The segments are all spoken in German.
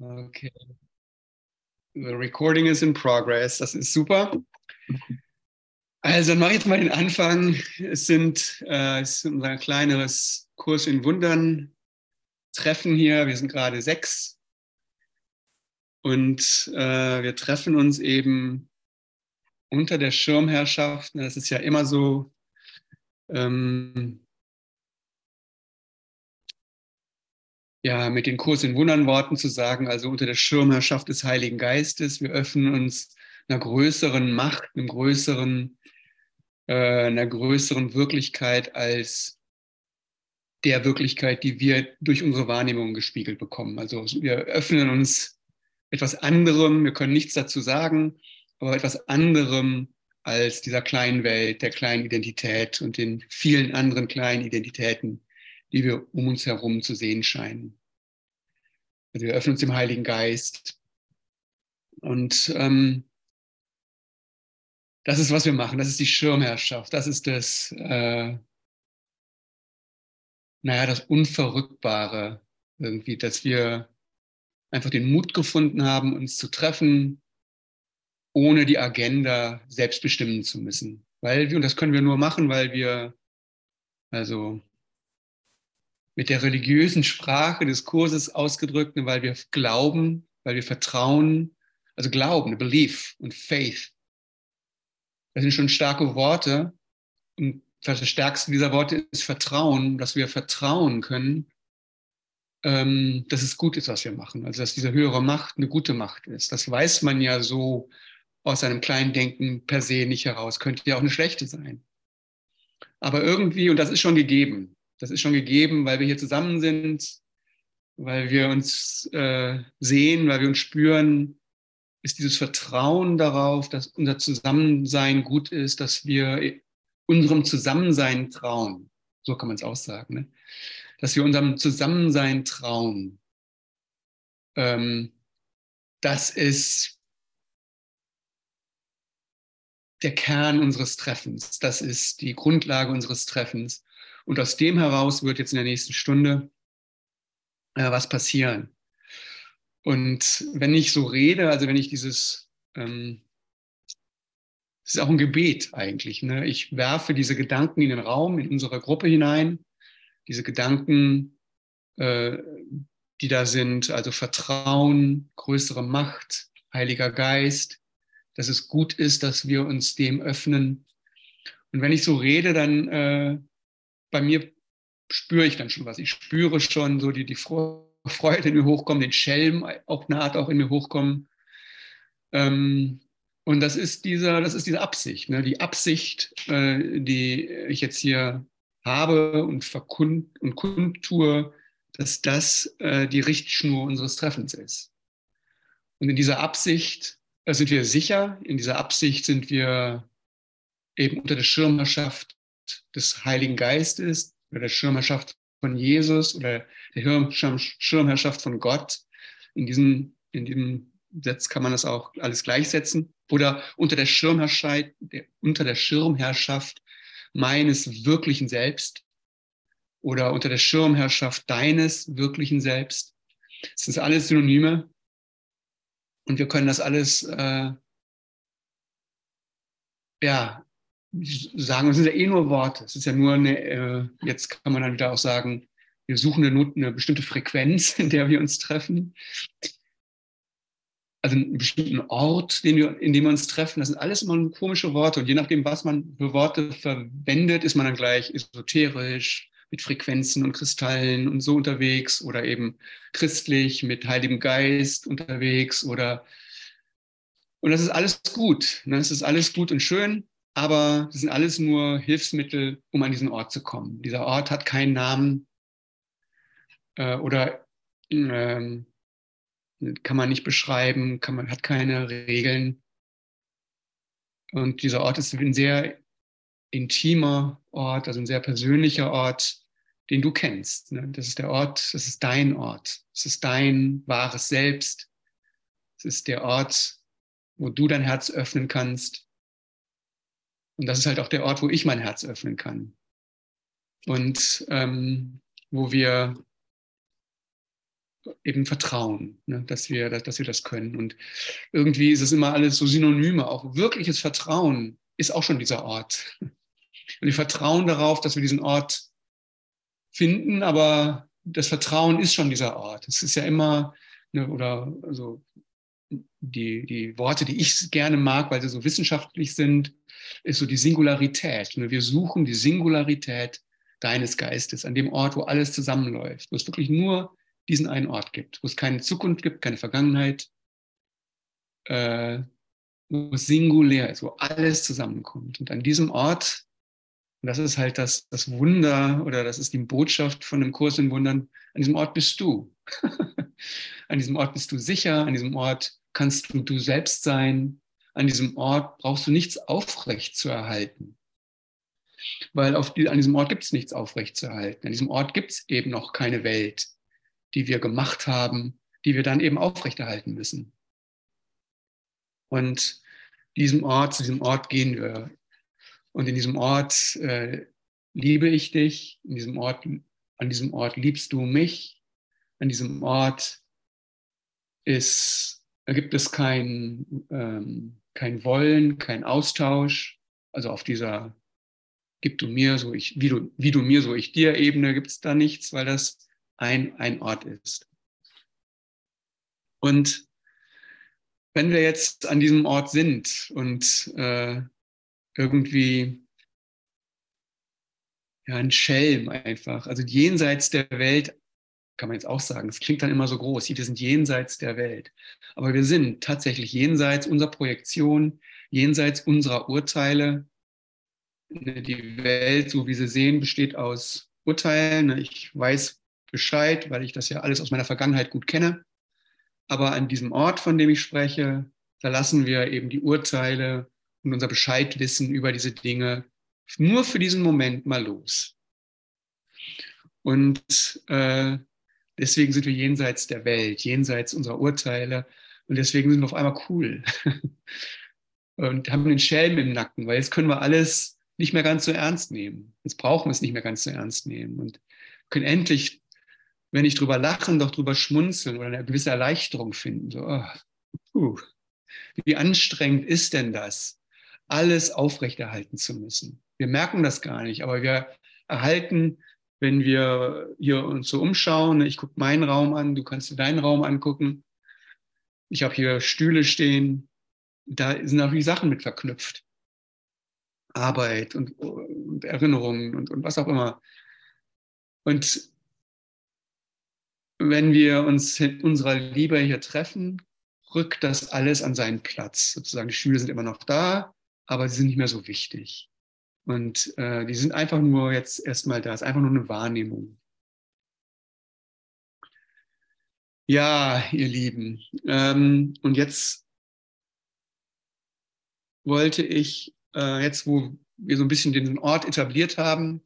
Okay. The recording is in progress. Das ist super. Also dann mache ich jetzt mal den Anfang. Es sind, äh, es ist unser kleineres Kurs in Wundern Treffen hier. Wir sind gerade sechs. Und äh, wir treffen uns eben unter der Schirmherrschaft. Das ist ja immer so. Ähm, ja, mit den Kurs in Wundern Worten zu sagen, also unter der Schirmherrschaft des Heiligen Geistes. Wir öffnen uns einer größeren Macht, einem größeren, äh, einer größeren Wirklichkeit als der Wirklichkeit, die wir durch unsere Wahrnehmung gespiegelt bekommen. Also wir öffnen uns etwas anderem, wir können nichts dazu sagen, aber etwas anderem als dieser kleinen Welt, der kleinen Identität und den vielen anderen kleinen Identitäten, die wir um uns herum zu sehen scheinen. Also wir öffnen uns dem Heiligen Geist. Und ähm, das ist, was wir machen. Das ist die Schirmherrschaft. Das ist das, äh, naja, das Unverrückbare irgendwie, dass wir einfach den Mut gefunden haben, uns zu treffen, ohne die Agenda selbst bestimmen zu müssen. Weil wir, und das können wir nur machen, weil wir, also mit der religiösen Sprache des Kurses ausgedrückt, weil wir glauben, weil wir vertrauen, also Glauben, Belief und Faith. Das sind schon starke Worte. Und das stärkste dieser Worte ist Vertrauen, dass wir vertrauen können, ähm, dass es gut ist, was wir machen. Also dass diese höhere Macht eine gute Macht ist. Das weiß man ja so aus seinem kleinen Denken per se nicht heraus. Könnte ja auch eine schlechte sein. Aber irgendwie, und das ist schon gegeben, das ist schon gegeben, weil wir hier zusammen sind, weil wir uns äh, sehen, weil wir uns spüren, ist dieses Vertrauen darauf, dass unser Zusammensein gut ist, dass wir unserem Zusammensein trauen. So kann man es auch sagen. Ne? Dass wir unserem Zusammensein trauen. Ähm, das ist der Kern unseres Treffens. Das ist die Grundlage unseres Treffens. Und aus dem heraus wird jetzt in der nächsten Stunde äh, was passieren. Und wenn ich so rede, also wenn ich dieses, ähm, das ist auch ein Gebet eigentlich. Ne? Ich werfe diese Gedanken in den Raum, in unsere Gruppe hinein. Diese Gedanken, äh, die da sind, also Vertrauen, größere Macht, Heiliger Geist, dass es gut ist, dass wir uns dem öffnen. Und wenn ich so rede, dann äh, bei mir spüre ich dann schon was. Ich spüre schon so die, die Freude in mir hochkommen, den Schelm auf eine auch in mir hochkommen. Ähm, und das ist dieser, das ist diese Absicht, ne? die Absicht, äh, die ich jetzt hier habe und verkund und kundtue, dass das äh, die Richtschnur unseres Treffens ist. Und in dieser Absicht äh, sind wir sicher, in dieser Absicht sind wir eben unter der Schirmherrschaft des Heiligen Geistes oder der Schirmherrschaft von Jesus oder der Schirmherrschaft von Gott. In diesem, in diesem Satz kann man das auch alles gleichsetzen. Oder unter der Schirmherrschaft, der, unter der Schirmherrschaft meines wirklichen Selbst oder unter der Schirmherrschaft deines wirklichen Selbst. Das sind alles Synonyme. Und wir können das alles äh, ja, sagen, es sind ja eh nur Worte. Es ist ja nur eine, äh, jetzt kann man dann wieder auch sagen, wir suchen eine, eine bestimmte Frequenz, in der wir uns treffen. Also einen bestimmten Ort, wir, in dem wir uns treffen. Das sind alles immer komische Worte. Und je nachdem, was man für Worte verwendet, ist man dann gleich esoterisch, mit Frequenzen und Kristallen und so unterwegs oder eben christlich mit Heiligem Geist unterwegs oder und das ist alles gut. Ne? Das ist alles gut und schön. Aber das sind alles nur Hilfsmittel, um an diesen Ort zu kommen. Dieser Ort hat keinen Namen äh, oder ähm, kann man nicht beschreiben, kann man, hat keine Regeln. Und dieser Ort ist ein sehr intimer Ort, also ein sehr persönlicher Ort, den du kennst. Ne? Das ist der Ort, das ist dein Ort. Das ist dein wahres Selbst. Es ist der Ort, wo du dein Herz öffnen kannst und das ist halt auch der Ort, wo ich mein Herz öffnen kann. Und ähm, wo wir eben Vertrauen, ne, dass, wir, dass wir das können. Und irgendwie ist es immer alles so Synonyme. Auch wirkliches Vertrauen ist auch schon dieser Ort. Und wir vertrauen darauf, dass wir diesen Ort finden, aber das Vertrauen ist schon dieser Ort. Es ist ja immer, ne, oder also die, die Worte, die ich gerne mag, weil sie so wissenschaftlich sind, ist so die Singularität. Ne. Wir suchen die Singularität deines Geistes, an dem Ort, wo alles zusammenläuft, wo es wirklich nur diesen einen Ort gibt, wo es keine Zukunft gibt, keine Vergangenheit, äh, wo es singulär ist, wo alles zusammenkommt. Und an diesem Ort, und das ist halt das, das Wunder oder das ist die Botschaft von dem Kurs in Wundern, an diesem Ort bist du. an diesem Ort bist du sicher, an diesem Ort kannst du du selbst sein, an diesem Ort brauchst du nichts aufrecht zu erhalten. Weil auf die, an diesem Ort gibt es nichts aufrecht zu erhalten. An diesem Ort gibt es eben noch keine Welt die wir gemacht haben, die wir dann eben aufrechterhalten müssen. Und diesem Ort, zu diesem Ort gehen wir. Und in diesem Ort äh, liebe ich dich, in diesem Ort, an diesem Ort liebst du mich, an diesem Ort ist, da gibt es kein, ähm, kein Wollen, kein Austausch. Also auf dieser gib du mir, so ich, wie du, wie du mir, so ich dir Ebene gibt es da nichts, weil das ein, ein Ort ist. Und wenn wir jetzt an diesem Ort sind und äh, irgendwie ja, ein Schelm einfach, also jenseits der Welt, kann man jetzt auch sagen, es klingt dann immer so groß, wir sind jenseits der Welt. Aber wir sind tatsächlich jenseits unserer Projektion, jenseits unserer Urteile. Die Welt, so wie sie sehen, besteht aus Urteilen. Ich weiß, Bescheid, weil ich das ja alles aus meiner Vergangenheit gut kenne. Aber an diesem Ort, von dem ich spreche, da lassen wir eben die Urteile und unser Bescheidwissen über diese Dinge nur für diesen Moment mal los. Und äh, deswegen sind wir jenseits der Welt, jenseits unserer Urteile. Und deswegen sind wir auf einmal cool. und haben den Schelm im Nacken, weil jetzt können wir alles nicht mehr ganz so ernst nehmen. Jetzt brauchen wir es nicht mehr ganz so ernst nehmen und können endlich wenn ich drüber lachen, doch drüber schmunzeln oder eine gewisse Erleichterung finden. So, oh, wie anstrengend ist denn das, alles aufrechterhalten zu müssen? Wir merken das gar nicht, aber wir erhalten, wenn wir hier uns so umschauen, ich gucke meinen Raum an, du kannst dir deinen Raum angucken. Ich habe hier Stühle stehen, da sind auch die Sachen mit verknüpft. Arbeit und, und Erinnerungen und, und was auch immer. Und wenn wir uns in unserer Liebe hier treffen, rückt das alles an seinen Platz. Sozusagen, die Stühle sind immer noch da, aber sie sind nicht mehr so wichtig. Und äh, die sind einfach nur jetzt erstmal da, es ist einfach nur eine Wahrnehmung. Ja, ihr Lieben, ähm, und jetzt wollte ich, äh, jetzt wo wir so ein bisschen den Ort etabliert haben,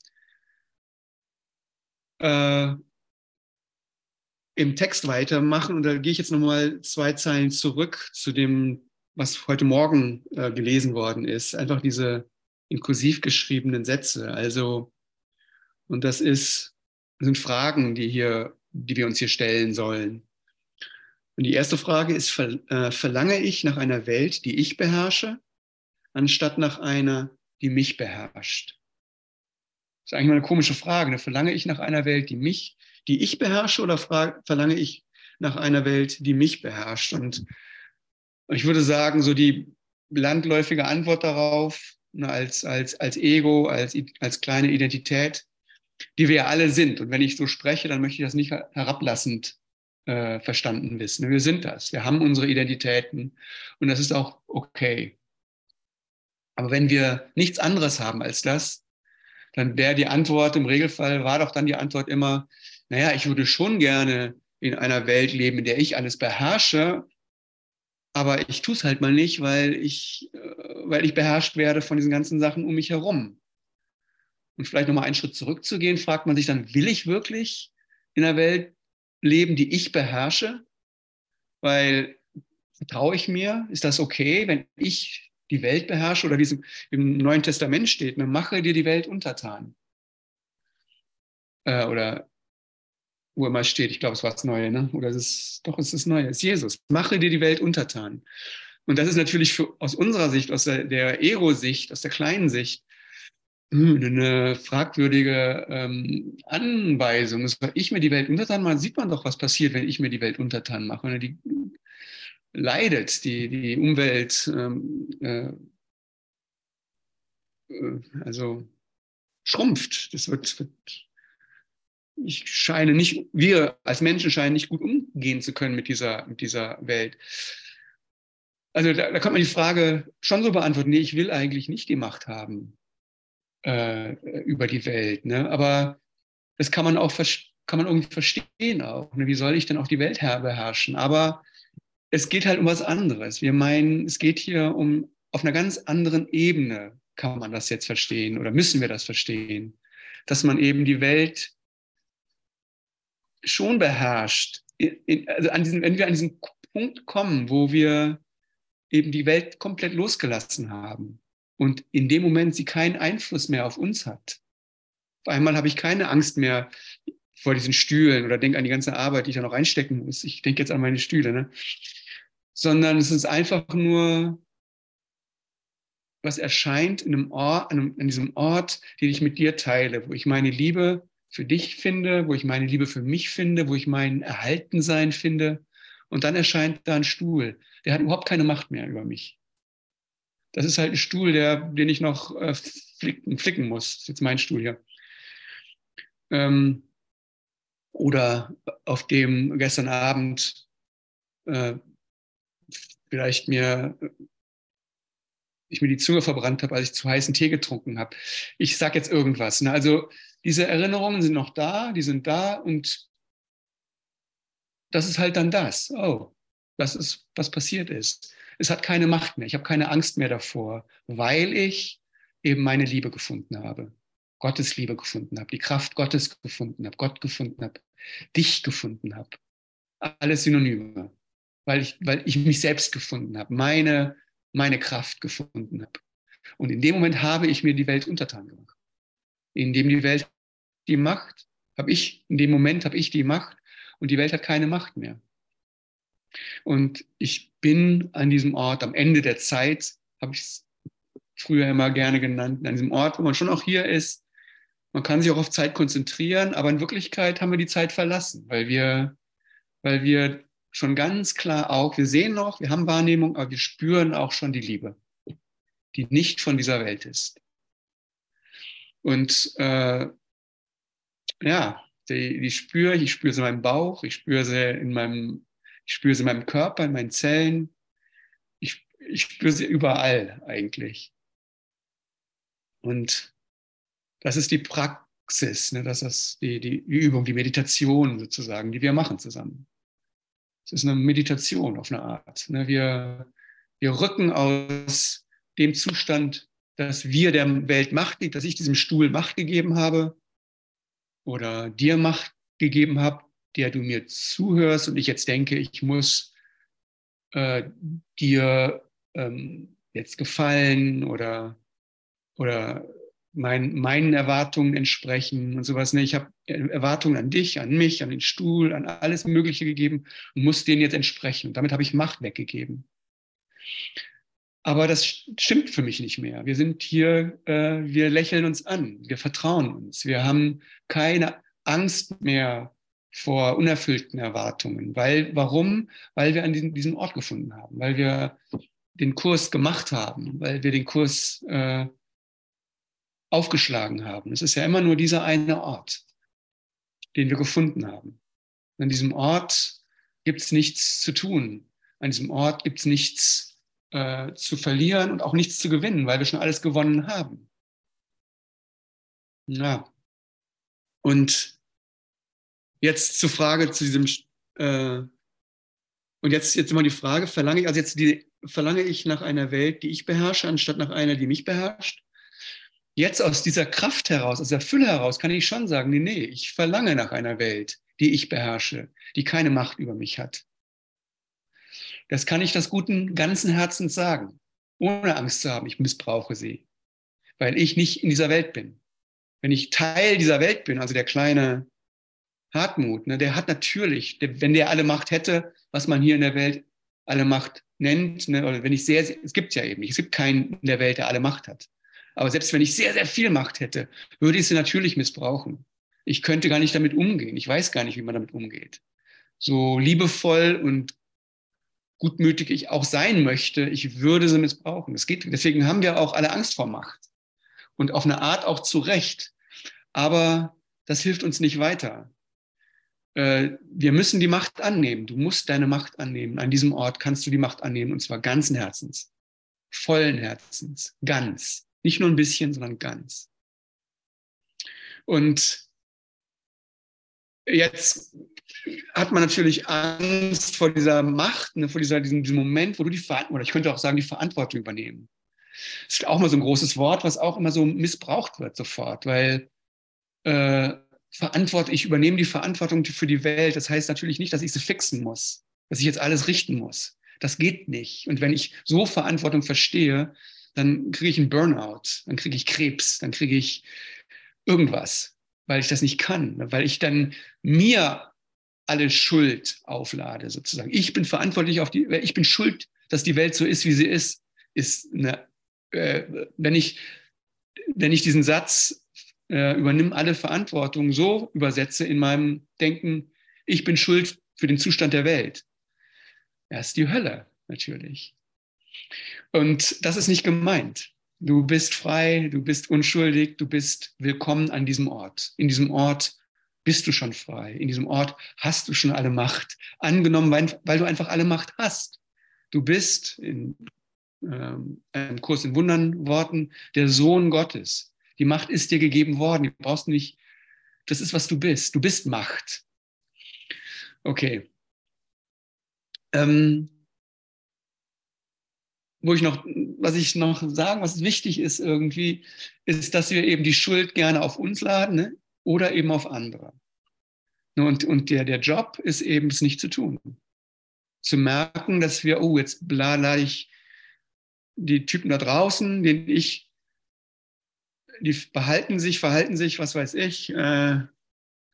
äh, im Text weitermachen. Und da gehe ich jetzt nochmal zwei Zeilen zurück zu dem, was heute Morgen äh, gelesen worden ist. Einfach diese inklusiv geschriebenen Sätze. Also, und das ist, sind Fragen, die hier, die wir uns hier stellen sollen. Und die erste Frage ist, äh, verlange ich nach einer Welt, die ich beherrsche, anstatt nach einer, die mich beherrscht? Das ist eigentlich mal eine komische Frage. Ne? Verlange ich nach einer Welt, die mich die ich beherrsche oder verlange ich nach einer Welt, die mich beherrscht? Und ich würde sagen, so die landläufige Antwort darauf, ne, als, als, als Ego, als, als kleine Identität, die wir ja alle sind. Und wenn ich so spreche, dann möchte ich das nicht herablassend äh, verstanden wissen. Wir sind das. Wir haben unsere Identitäten und das ist auch okay. Aber wenn wir nichts anderes haben als das, dann wäre die Antwort im Regelfall, war doch dann die Antwort immer, naja, ich würde schon gerne in einer Welt leben, in der ich alles beherrsche, aber ich tue es halt mal nicht, weil ich, äh, weil ich beherrscht werde von diesen ganzen Sachen um mich herum. Und vielleicht nochmal einen Schritt zurückzugehen, fragt man sich dann, will ich wirklich in einer Welt leben, die ich beherrsche? Weil vertraue ich mir? Ist das okay, wenn ich die Welt beherrsche? Oder wie es im Neuen Testament steht, ne, mache dir die Welt untertan. Äh, oder wo immer steht, ich glaube, es war das Neue, ne? oder es ist, doch, es ist Neue, es ist Jesus. Mache dir die Welt untertan. Und das ist natürlich für, aus unserer Sicht, aus der, Ero-Sicht, aus der kleinen Sicht, hm, eine fragwürdige ähm, Anweisung. Soll ich mir die Welt untertan mache, sieht man doch, was passiert, wenn ich mir die Welt untertan mache. Und die leidet, die, die Umwelt, ähm, äh, äh, also schrumpft. Das wird, wird, ich scheine nicht, wir als Menschen scheinen nicht gut umgehen zu können mit dieser, mit dieser Welt. Also da, da kann man die Frage schon so beantworten, nee, ich will eigentlich nicht die Macht haben äh, über die Welt. Ne? Aber das kann man auch kann man irgendwie verstehen auch. Ne? Wie soll ich denn auch die Welt beherrschen? Aber es geht halt um was anderes. Wir meinen, es geht hier um auf einer ganz anderen Ebene kann man das jetzt verstehen oder müssen wir das verstehen, dass man eben die Welt schon beherrscht. Also an diesen, wenn wir an diesen Punkt kommen, wo wir eben die Welt komplett losgelassen haben und in dem Moment sie keinen Einfluss mehr auf uns hat. Auf einmal habe ich keine Angst mehr vor diesen Stühlen oder denke an die ganze Arbeit, die ich da noch einstecken muss. Ich denke jetzt an meine Stühle, ne? sondern es ist einfach nur was erscheint in einem Ort, an, diesem Ort, den ich mit dir teile, wo ich meine Liebe für dich finde, wo ich meine Liebe für mich finde, wo ich mein Erhaltensein finde. Und dann erscheint da ein Stuhl, der hat überhaupt keine Macht mehr über mich. Das ist halt ein Stuhl, der, den ich noch äh, flicken, flicken, muss. Das ist jetzt mein Stuhl hier. Ähm, oder auf dem gestern Abend äh, vielleicht mir ich mir die Zunge verbrannt habe, als ich zu heißen Tee getrunken habe. Ich sage jetzt irgendwas. Ne? Also diese Erinnerungen sind noch da, die sind da und das ist halt dann das. Oh, das ist, was passiert ist. Es hat keine Macht mehr. Ich habe keine Angst mehr davor, weil ich eben meine Liebe gefunden habe. Gottes Liebe gefunden habe, die Kraft Gottes gefunden habe, Gott gefunden habe, dich gefunden habe. Alles Synonyme. Weil ich, weil ich mich selbst gefunden habe, meine meine Kraft gefunden habe. Und in dem Moment habe ich mir die Welt untertan gemacht. In dem die Welt die Macht, habe ich, in dem Moment habe ich die Macht und die Welt hat keine Macht mehr. Und ich bin an diesem Ort, am Ende der Zeit, habe ich es früher immer gerne genannt, an diesem Ort, wo man schon auch hier ist. Man kann sich auch auf Zeit konzentrieren, aber in Wirklichkeit haben wir die Zeit verlassen, weil wir, weil wir schon ganz klar auch, wir sehen noch, wir haben Wahrnehmung, aber wir spüren auch schon die Liebe, die nicht von dieser Welt ist. Und äh, ja, die, die spüre ich, ich spüre sie in meinem Bauch, ich spüre sie in meinem, ich spüre sie in meinem Körper, in meinen Zellen. Ich, ich spüre sie überall eigentlich. Und das ist die Praxis, ne? das ist die, die Übung, die Meditation sozusagen, die wir machen zusammen. Es ist eine Meditation auf eine Art. Ne? Wir, wir rücken aus dem Zustand, dass wir der Welt Macht, dass ich diesem Stuhl Macht gegeben habe oder dir Macht gegeben habe, der du mir zuhörst und ich jetzt denke, ich muss äh, dir ähm, jetzt gefallen oder, oder mein, meinen Erwartungen entsprechen und sowas. Ne? Ich habe Erwartungen an dich, an mich, an den Stuhl, an alles Mögliche gegeben und muss denen jetzt entsprechen. Und damit habe ich Macht weggegeben. Aber das stimmt für mich nicht mehr. Wir sind hier, äh, wir lächeln uns an, wir vertrauen uns, wir haben keine Angst mehr vor unerfüllten Erwartungen. Weil, warum? Weil wir an diesem, diesem Ort gefunden haben, weil wir den Kurs gemacht haben, weil wir den Kurs äh, aufgeschlagen haben. Es ist ja immer nur dieser eine Ort, den wir gefunden haben. An diesem Ort gibt es nichts zu tun. An diesem Ort gibt es nichts äh, zu verlieren und auch nichts zu gewinnen, weil wir schon alles gewonnen haben. Ja. Und jetzt zur Frage zu diesem, äh, und jetzt, jetzt immer die Frage, verlange ich, also jetzt die, verlange ich nach einer Welt, die ich beherrsche, anstatt nach einer, die mich beherrscht? Jetzt aus dieser Kraft heraus, aus der Fülle heraus, kann ich schon sagen, nee, nee, ich verlange nach einer Welt, die ich beherrsche, die keine Macht über mich hat. Das kann ich das guten ganzen Herzens sagen, ohne Angst zu haben, ich missbrauche sie, weil ich nicht in dieser Welt bin. Wenn ich Teil dieser Welt bin, also der kleine Hartmut, ne, der hat natürlich, der, wenn der alle Macht hätte, was man hier in der Welt alle Macht nennt, ne, oder wenn ich sehr, es gibt ja eben nicht, es gibt keinen in der Welt, der alle Macht hat. Aber selbst wenn ich sehr, sehr viel Macht hätte, würde ich sie natürlich missbrauchen. Ich könnte gar nicht damit umgehen. Ich weiß gar nicht, wie man damit umgeht. So liebevoll und gutmütig ich auch sein möchte, ich würde sie missbrauchen. Das geht. Deswegen haben wir auch alle Angst vor Macht. Und auf eine Art auch zu Recht. Aber das hilft uns nicht weiter. Äh, wir müssen die Macht annehmen. Du musst deine Macht annehmen. An diesem Ort kannst du die Macht annehmen und zwar ganzen Herzens, vollen Herzens, ganz. Nicht nur ein bisschen, sondern ganz. Und jetzt hat man natürlich Angst vor dieser Macht, ne, vor dieser, diesem, diesem Moment, wo du die Verantwortung, oder ich könnte auch sagen, die Verantwortung übernehmen. Das ist auch mal so ein großes Wort, was auch immer so missbraucht wird sofort, weil äh, verantworte, ich übernehme die Verantwortung für die Welt. Das heißt natürlich nicht, dass ich sie fixen muss, dass ich jetzt alles richten muss. Das geht nicht. Und wenn ich so Verantwortung verstehe, dann kriege ich einen Burnout, dann kriege ich Krebs, dann kriege ich irgendwas, weil ich das nicht kann, weil ich dann mir alle Schuld auflade sozusagen. Ich bin verantwortlich auf die, ich bin schuld, dass die Welt so ist, wie sie ist, ist eine, äh, wenn ich wenn ich diesen Satz äh, übernimm alle Verantwortung so übersetze in meinem Denken, ich bin schuld für den Zustand der Welt. Ja, ist die Hölle natürlich. Und das ist nicht gemeint. Du bist frei, du bist unschuldig, du bist willkommen an diesem Ort. In diesem Ort bist du schon frei. In diesem Ort hast du schon alle Macht angenommen, weil, du einfach alle Macht hast. Du bist in ähm, einem Kurs in Wundern Worten der Sohn Gottes. Die Macht ist dir gegeben worden. Du brauchst nicht, das ist, was du bist. Du bist Macht. Okay. Ähm, wo ich noch, was ich noch sagen, was wichtig ist irgendwie, ist, dass wir eben die Schuld gerne auf uns laden ne? oder eben auf andere. Und, und der, der Job ist eben, es nicht zu tun. Zu merken, dass wir, oh, jetzt lade ich die Typen da draußen, denen ich die behalten sich, verhalten sich, was weiß ich, äh,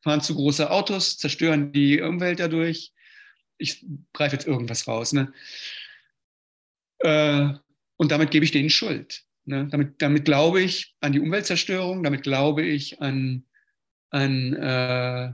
fahren zu große Autos, zerstören die Umwelt dadurch. Ich greife jetzt irgendwas raus. Ne? Äh, und damit gebe ich denen Schuld. Ne? Damit, damit glaube ich an die Umweltzerstörung, damit glaube ich an, an, äh,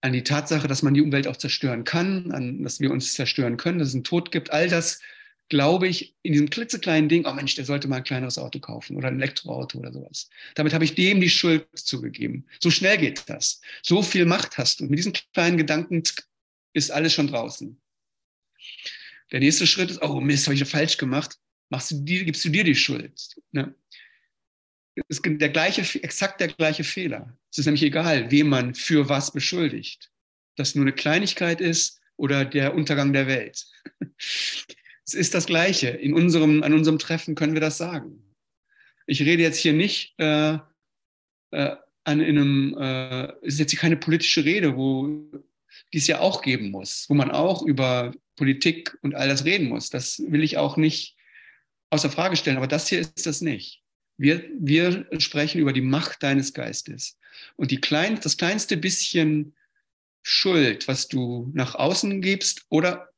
an die Tatsache, dass man die Umwelt auch zerstören kann, an, dass wir uns zerstören können, dass es einen Tod gibt. All das glaube ich, in diesem klitzekleinen Ding, oh Mensch, der sollte mal ein kleineres Auto kaufen oder ein Elektroauto oder sowas. Damit habe ich dem die Schuld zugegeben. So schnell geht das. So viel Macht hast du. Mit diesen kleinen Gedanken ist alles schon draußen. Der nächste Schritt ist, oh Mist, habe ich falsch gemacht. Machst du dir, gibst du dir die Schuld. Ne? Es ist der gleiche, exakt der gleiche Fehler. Es ist nämlich egal, wem man für was beschuldigt. Dass nur eine Kleinigkeit ist oder der Untergang der Welt. Es ist das Gleiche. In unserem, an unserem Treffen können wir das sagen. Ich rede jetzt hier nicht äh, äh, an einem, äh, es ist jetzt hier keine politische Rede, wo die es ja auch geben muss, wo man auch über Politik und all das reden muss. Das will ich auch nicht außer Frage stellen, aber das hier ist das nicht. Wir, wir sprechen über die Macht deines Geistes. Und die klein, das kleinste bisschen Schuld, was du nach außen gibst oder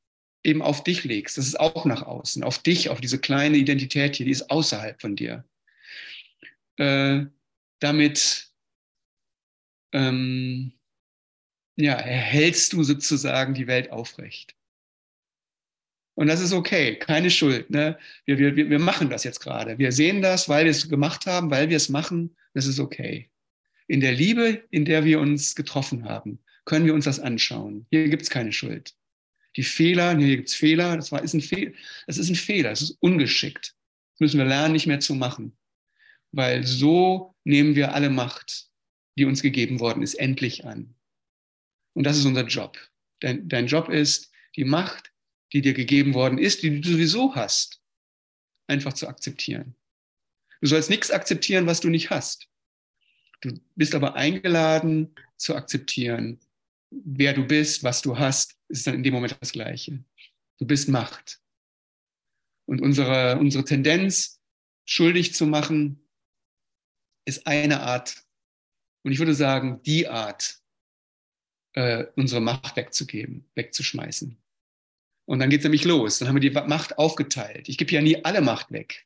eben auf dich legst. Das ist auch nach außen, auf dich, auf diese kleine Identität hier, die ist außerhalb von dir. Äh, damit ähm, ja, erhältst du sozusagen die Welt aufrecht. Und das ist okay, keine Schuld. Ne? Wir, wir, wir machen das jetzt gerade. Wir sehen das, weil wir es gemacht haben, weil wir es machen. Das ist okay. In der Liebe, in der wir uns getroffen haben, können wir uns das anschauen. Hier gibt es keine Schuld die Fehler, hier gibt es Fehler, das, war, ist ein Fehl, das ist ein Fehler, das ist ungeschickt. Das müssen wir lernen, nicht mehr zu machen. Weil so nehmen wir alle Macht, die uns gegeben worden ist, endlich an. Und das ist unser Job. Dein, dein Job ist, die Macht, die dir gegeben worden ist, die du sowieso hast, einfach zu akzeptieren. Du sollst nichts akzeptieren, was du nicht hast. Du bist aber eingeladen zu akzeptieren, wer du bist, was du hast, ist dann in dem Moment das Gleiche. Du bist Macht. Und unsere, unsere Tendenz, schuldig zu machen, ist eine Art, und ich würde sagen, die Art, äh, unsere Macht wegzugeben, wegzuschmeißen. Und dann geht es nämlich los. Dann haben wir die Macht aufgeteilt. Ich gebe ja nie alle Macht weg.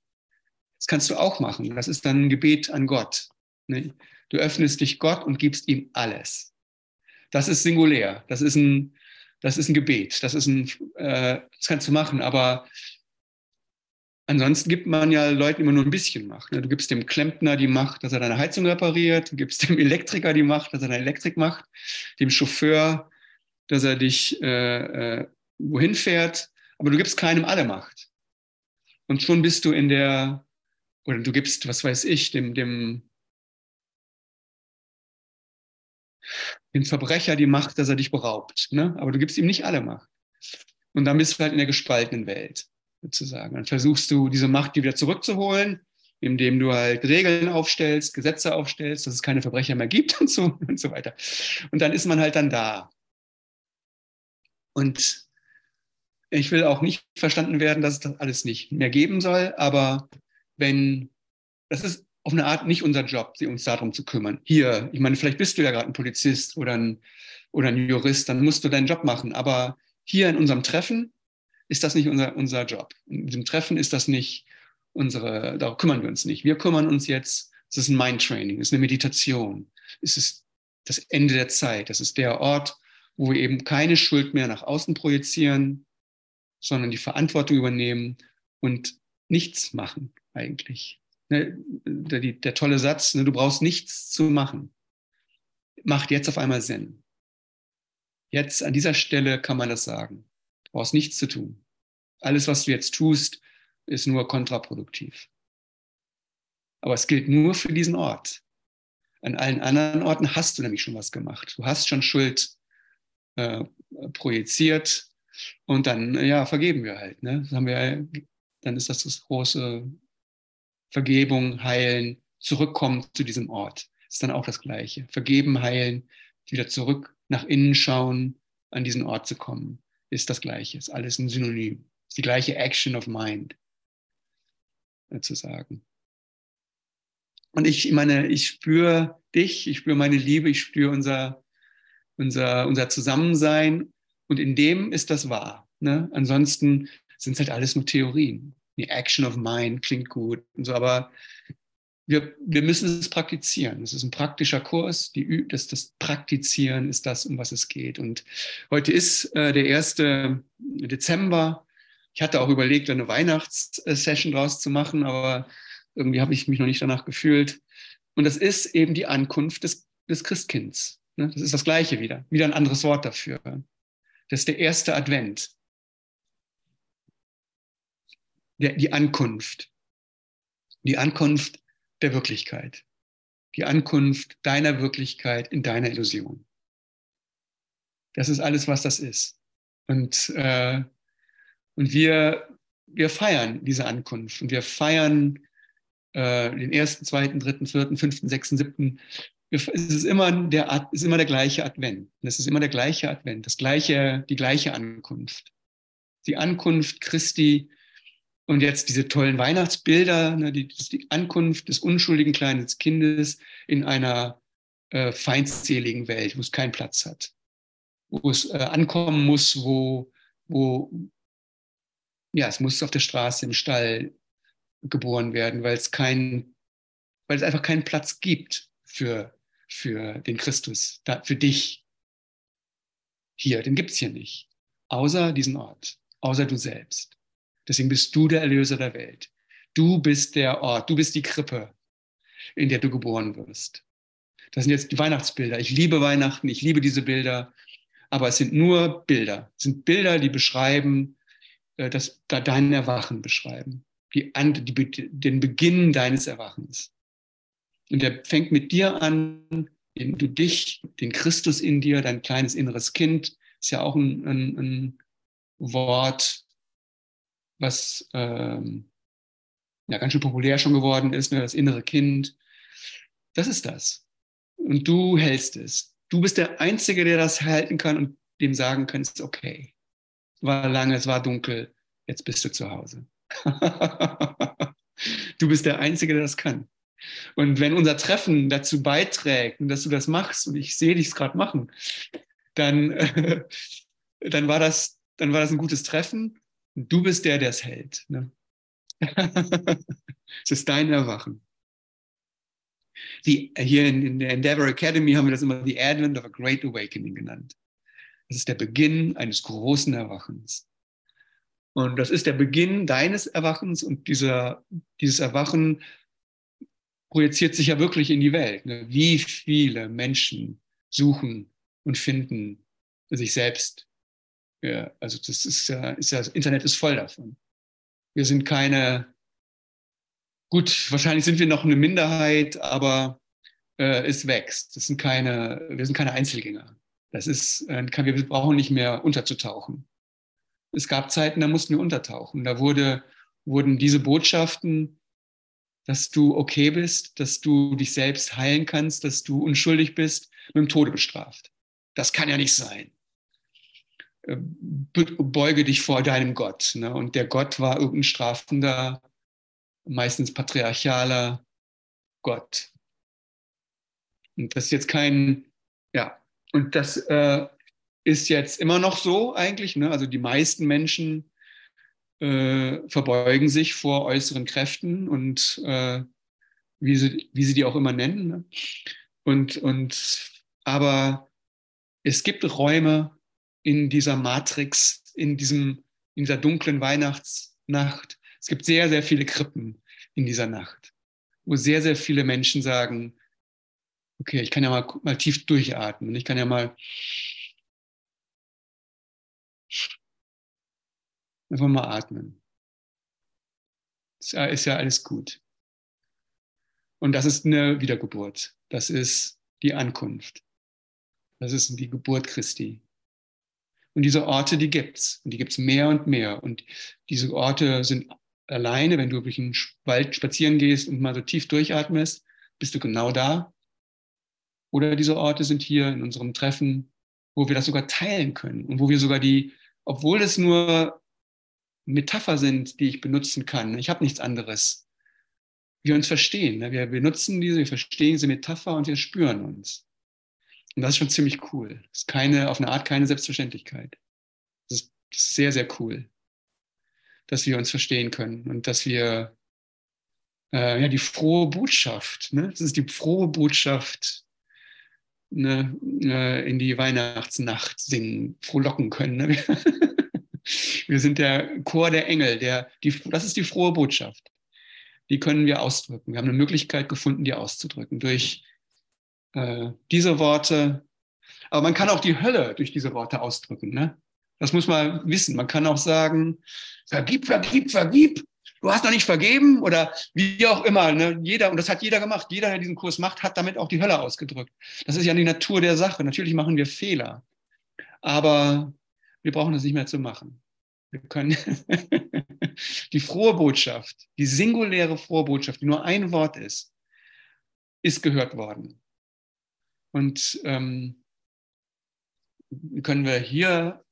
Das kannst du auch machen. Das ist dann ein Gebet an Gott. Ne? Du öffnest dich Gott und gibst ihm alles. Das ist singulär. Das ist ein, das ist ein Gebet. Das ist ein, äh, das kannst du machen. Aber ansonsten gibt man ja Leuten immer nur ein bisschen Macht. Ne? Du gibst dem Klempner die Macht, dass er deine Heizung repariert. Du gibst dem Elektriker die Macht, dass er deine Elektrik macht. Dem Chauffeur, dass er dich äh, äh, wohin fährt. Aber du gibst keinem alle Macht. Und schon bist du in der, oder du gibst, was weiß ich, dem, dem dem Verbrecher die Macht, dass er dich beraubt. Ne? Aber du gibst ihm nicht alle Macht. Und dann bist du halt in der gespaltenen Welt, sozusagen. Dann versuchst du, diese Macht wieder zurückzuholen, indem du halt Regeln aufstellst, Gesetze aufstellst, dass es keine Verbrecher mehr gibt und so und so weiter. Und dann ist man halt dann da. Und ich will auch nicht verstanden werden, dass es das alles nicht mehr geben soll, aber wenn, das ist auf eine Art nicht unser Job, uns darum zu kümmern. Hier, ich meine, vielleicht bist du ja gerade ein Polizist oder ein, oder ein Jurist, dann musst du deinen Job machen. Aber hier in unserem Treffen ist das nicht unser, unser Job. In diesem Treffen ist das nicht unsere, darauf kümmern wir uns nicht. Wir kümmern uns jetzt, es ist ein Mindtraining, es ist eine Meditation, es ist das Ende der Zeit, das ist der Ort, wo wir eben keine Schuld mehr nach außen projizieren, sondern die Verantwortung übernehmen und nichts machen eigentlich ne, der, der, tolle Satz, ne, du brauchst nichts zu machen, macht jetzt auf einmal Sinn. Jetzt an dieser Stelle kann man das sagen. Du brauchst nichts zu tun. Alles, was du jetzt tust, ist nur kontraproduktiv. Aber es gilt nur für diesen Ort. An allen anderen Orten hast du nämlich schon was gemacht. Du hast schon Schuld äh, projiziert und dann, ja, vergeben wir halt. Ne? Das haben wir, dann ist das das große Vergebung, heilen, zurückkommen zu diesem Ort. Ist dann auch das Gleiche. Vergeben, heilen, wieder zurück nach innen schauen, an diesen Ort zu kommen, ist das Gleiche. Ist alles ein Synonym. Ist die gleiche Action of Mind, zu sagen. Und ich meine, ich spüre dich, ich spüre meine Liebe, ich spüre unser, unser, unser Zusammensein. Und in dem ist das wahr. Ne? Ansonsten sind es halt alles nur Theorien die Action of Mind klingt gut und so, aber wir, wir müssen es praktizieren. Es ist ein praktischer Kurs. Die, das, das Praktizieren ist das, um was es geht. Und heute ist äh, der 1. Dezember. Ich hatte auch überlegt, eine Weihnachtssession draus zu machen, aber irgendwie habe ich mich noch nicht danach gefühlt. Und das ist eben die Ankunft des, des Christkinds. Ne? Das ist das Gleiche wieder. Wieder ein anderes Wort dafür. Das ist der erste Advent der, die Ankunft. Die Ankunft der Wirklichkeit. Die Ankunft deiner Wirklichkeit in deiner Illusion. Das ist alles, was das ist. Und, äh, und wir, wir feiern diese Ankunft und wir feiern äh, den ersten, zweiten, dritten, vierten, fünften, sechsten, siebten. Es ist immer der, ist immer der gleiche Advent. Es ist immer der gleiche Advent, das gleiche, die gleiche Ankunft. Die Ankunft Christi und jetzt diese tollen Weihnachtsbilder, ne, die, die, Ankunft des unschuldigen kleinen Kindes in einer äh, feindseligen Welt, wo es keinen Platz hat, wo es äh, ankommen muss, wo, wo, ja, es muss auf der Straße, im Stall geboren werden, weil es kein, weil es einfach keinen Platz gibt für, für den Christus, da, für dich. Hier, den gibt es hier nicht. Außer diesen Ort, außer du selbst. Deswegen bist du der Erlöser der Welt. Du bist der Ort, du bist die Krippe, in der du geboren wirst. Das sind jetzt die Weihnachtsbilder. Ich liebe Weihnachten, ich liebe diese Bilder, aber es sind nur Bilder. Es sind Bilder, die beschreiben, äh, das, dein Erwachen beschreiben, die, die, den Beginn deines Erwachens. Und der fängt mit dir an, indem du dich, den Christus in dir, dein kleines inneres Kind, ist ja auch ein, ein, ein Wort, was ähm, ja ganz schön populär schon geworden ist, ne, das innere Kind. Das ist das. Und du hältst es. Du bist der Einzige, der das halten kann und dem sagen kann, es ist okay. Es war lange, es war dunkel, jetzt bist du zu Hause. du bist der Einzige, der das kann. Und wenn unser Treffen dazu beiträgt, dass du das machst, und ich sehe dich es gerade machen, dann, äh, dann, war das, dann war das ein gutes Treffen. Du bist der, der es hält. Ne? es ist dein Erwachen. Die, hier in, in, der Endeavor Academy haben wir das immer the Advent of a Great Awakening genannt. Das ist der Beginn eines großen Erwachens. Und das ist der Beginn deines Erwachens und dieser, dieses Erwachen projiziert sich ja wirklich in die Welt. Ne? Wie viele Menschen suchen und finden sich selbst. Ja, also das ist ja, ist ja, das Internet ist voll davon. Wir sind keine, gut, wahrscheinlich sind wir noch eine Minderheit, aber äh, es wächst. Das sind keine, wir sind keine Einzelgänger. Das ist, äh, wir brauchen nicht mehr unterzutauchen. Es gab Zeiten, da mussten wir untertauchen. Da wurde, wurden diese Botschaften, dass du okay bist, dass du dich selbst heilen kannst, dass du unschuldig bist, mit dem Tode bestraft. Das kann ja nicht sein. Äh, beuge dich vor deinem Gott. Ne? Und der Gott war irgendein strafender, meistens patriarchaler Gott. Und das ist jetzt kein, ja, und das äh, ist jetzt immer noch so eigentlich. Ne? Also die meisten Menschen äh, verbeugen sich vor äußeren Kräften und äh, wie, sie, wie sie die auch immer nennen. Ne? Und, und aber es gibt Räume in dieser Matrix, in, diesem, in dieser dunklen Weihnachtsnacht. Es gibt sehr, sehr viele Krippen in dieser Nacht, wo sehr, sehr viele Menschen sagen, okay, ich kann ja mal, mal tief durchatmen. Ich kann ja mal einfach mal atmen. Das ist ja alles gut. Und das ist eine Wiedergeburt. Das ist die Ankunft. Das ist die Geburt Christi. Und diese Orte, die gibt's. Und die gibt's mehr und mehr. Und diese Orte sind alleine, wenn du durch den Wald spazieren gehst und mal so tief durchatmest, bist du genau da. Oder diese Orte sind hier in unserem Treffen, wo wir das sogar teilen können und wo wir sogar die, obwohl es nur Metapher sind, die ich benutzen kann, ich habe nichts anderes, wir uns verstehen. Ne? Wir benutzen diese, wir verstehen diese Metapher und wir spüren uns. Und das ist schon ziemlich cool. Das ist keine, auf eine Art keine Selbstverständlichkeit. Das ist sehr, sehr cool, dass wir uns verstehen können und dass wir äh, ja die frohe Botschaft, ne? das ist die frohe Botschaft ne, äh, in die Weihnachtsnacht singen, frohlocken können. Ne? Wir sind der Chor der Engel, der, die, das ist die frohe Botschaft. Die können wir ausdrücken. Wir haben eine Möglichkeit gefunden, die auszudrücken durch äh, diese Worte. Aber man kann auch die Hölle durch diese Worte ausdrücken. Ne? Das muss man wissen. Man kann auch sagen, vergib, vergib, vergib du hast noch nicht vergeben oder wie auch immer. Ne? Jeder, und das hat jeder gemacht, jeder, der diesen Kurs macht, hat damit auch die Hölle ausgedrückt. Das ist ja die Natur der Sache. Natürlich machen wir Fehler, aber wir brauchen das nicht mehr zu machen. Wir können die frohe Botschaft, die singuläre frohe Botschaft, die nur ein Wort ist, ist gehört worden. Und ähm, können wir hier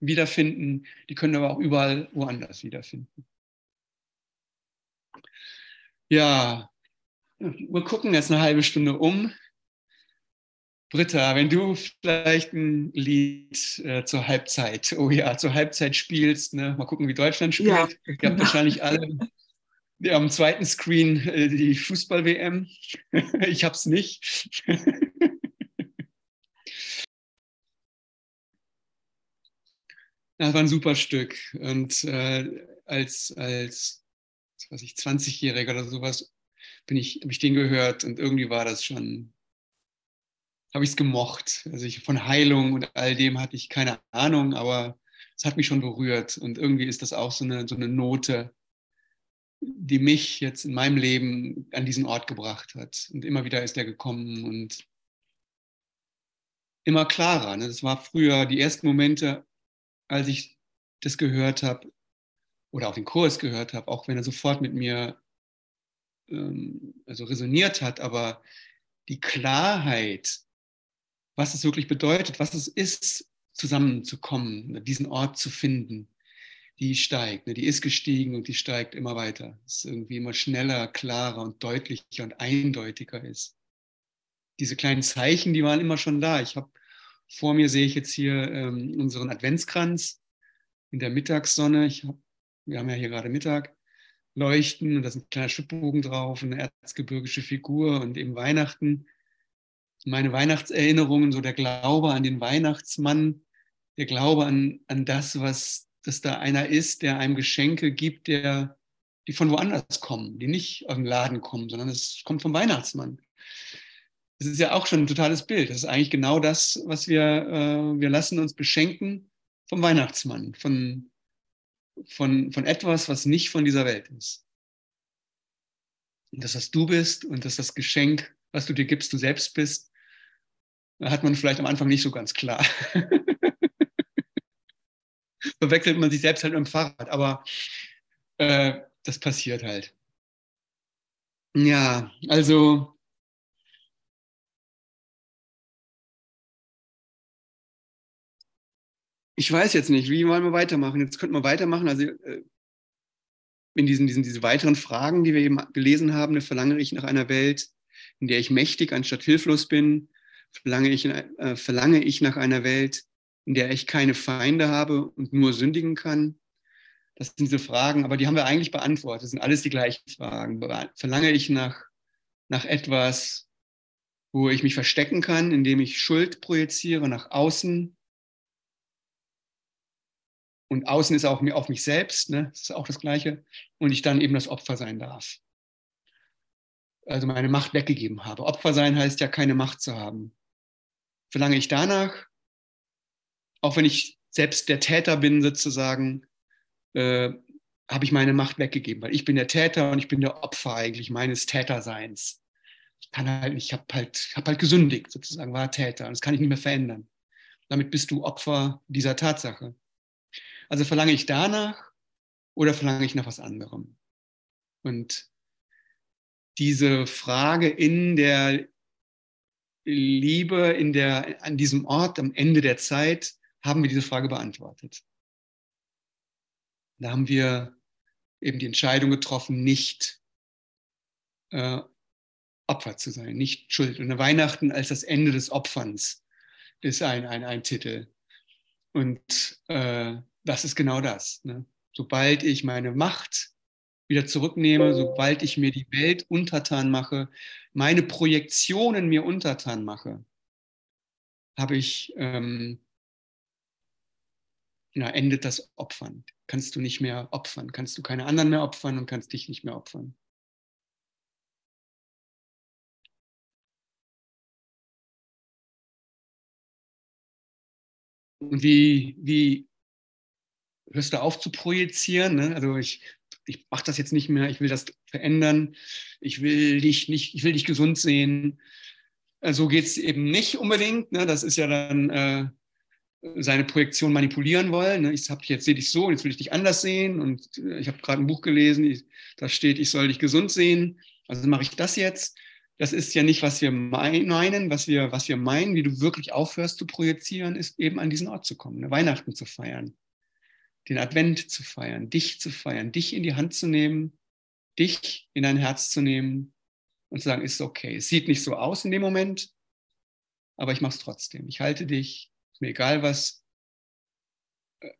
wiederfinden, die können wir aber auch überall woanders wiederfinden. Ja, wir gucken jetzt eine halbe Stunde um. Britta, wenn du vielleicht ein Lied äh, zur Halbzeit, oh ja, zur Halbzeit spielst, ne? mal gucken, wie Deutschland spielt. Ja, Ihr habt genau. wahrscheinlich alle ja, am zweiten Screen äh, die Fußball-WM. ich habe es nicht. das war ein super Stück. Und äh, als, als was ich, 20-Jähriger oder sowas, bin ich, habe ich den gehört und irgendwie war das schon, habe ich es gemocht. Also ich, von Heilung und all dem hatte ich keine Ahnung, aber es hat mich schon berührt und irgendwie ist das auch so eine, so eine Note, die mich jetzt in meinem Leben an diesen Ort gebracht hat. Und immer wieder ist er gekommen und immer klarer. Ne? Das war früher die ersten Momente, als ich das gehört habe, oder auch den Kurs gehört habe, auch wenn er sofort mit mir ähm, also resoniert hat, aber die Klarheit, was es wirklich bedeutet, was es ist, zusammenzukommen, diesen Ort zu finden, die steigt, ne? die ist gestiegen und die steigt immer weiter. Es ist irgendwie immer schneller, klarer und deutlicher und eindeutiger ist. Diese kleinen Zeichen, die waren immer schon da. Ich habe vor mir sehe ich jetzt hier ähm, unseren Adventskranz in der Mittagssonne. Ich hab, wir haben ja hier gerade Mittag. Leuchten und da ist ein kleiner Schwibbogen drauf, eine erzgebirgische Figur und eben Weihnachten. Meine Weihnachtserinnerungen, so der Glaube an den Weihnachtsmann, der Glaube an, an das, was dass da einer ist, der einem Geschenke gibt, der, die von woanders kommen, die nicht aus dem Laden kommen, sondern es kommt vom Weihnachtsmann. Das ist ja auch schon ein totales Bild. Das ist eigentlich genau das, was wir, äh, wir lassen uns beschenken vom Weihnachtsmann, von, von, von etwas, was nicht von dieser Welt ist. Und dass das du bist und dass das Geschenk, was du dir gibst, du selbst bist, hat man vielleicht am Anfang nicht so ganz klar. Verwechselt man sich selbst halt mit dem Fahrrad, aber äh, das passiert halt. Ja, also ich weiß jetzt nicht, wie wollen wir weitermachen? Jetzt könnten wir weitermachen. Also äh, in diesen, diesen diese weiteren Fragen, die wir eben gelesen haben, ne, verlange ich nach einer Welt, in der ich mächtig anstatt hilflos bin, verlange ich, äh, verlange ich nach einer Welt, in der ich keine Feinde habe und nur sündigen kann. Das sind diese Fragen, aber die haben wir eigentlich beantwortet. Das sind alles die gleichen Fragen. Verlange ich nach, nach etwas, wo ich mich verstecken kann, indem ich Schuld projiziere nach außen, und außen ist auch auf mich selbst, ne? das ist auch das Gleiche. Und ich dann eben das Opfer sein darf. Also meine Macht weggegeben habe. Opfer sein heißt ja, keine Macht zu haben. Verlange ich danach, auch wenn ich selbst der Täter bin, sozusagen, äh, habe ich meine Macht weggegeben, weil ich bin der Täter und ich bin der Opfer eigentlich meines Täterseins. Ich kann halt, ich habe halt, hab halt gesündigt, sozusagen, war Täter. Und das kann ich nicht mehr verändern. Damit bist du Opfer dieser Tatsache. Also verlange ich danach oder verlange ich nach was anderem? Und diese Frage in der Liebe, in der, an diesem Ort, am Ende der Zeit, haben wir diese Frage beantwortet. Da haben wir eben die Entscheidung getroffen, nicht äh, Opfer zu sein, nicht Schuld. Und Weihnachten als das Ende des Opferns ist ein, ein, ein Titel. Und äh, das ist genau das. Ne? Sobald ich meine Macht wieder zurücknehme, sobald ich mir die Welt untertan mache, meine Projektionen mir untertan mache, habe ich, ähm, na, endet das Opfern. Kannst du nicht mehr opfern, kannst du keine anderen mehr opfern und kannst dich nicht mehr opfern. Und wie, wie hörst du auf zu projizieren. Ne? Also ich, ich mache das jetzt nicht mehr, ich will das verändern, ich will dich nicht, ich will dich gesund sehen. Äh, so geht es eben nicht unbedingt. Ne? Das ist ja dann äh, seine Projektion manipulieren wollen. Ne? Ich habe jetzt sehe dich so, jetzt will ich dich anders sehen. Und äh, ich habe gerade ein Buch gelesen, ich, da steht, ich soll dich gesund sehen. Also mache ich das jetzt. Das ist ja nicht, was wir meinen, was wir, was wir meinen, wie du wirklich aufhörst zu projizieren, ist eben an diesen Ort zu kommen, ne? Weihnachten zu feiern den Advent zu feiern, dich zu feiern, dich in die Hand zu nehmen, dich in dein Herz zu nehmen und zu sagen, ist okay. Es sieht nicht so aus in dem Moment, aber ich mache es trotzdem. Ich halte dich, ist mir egal, was äh,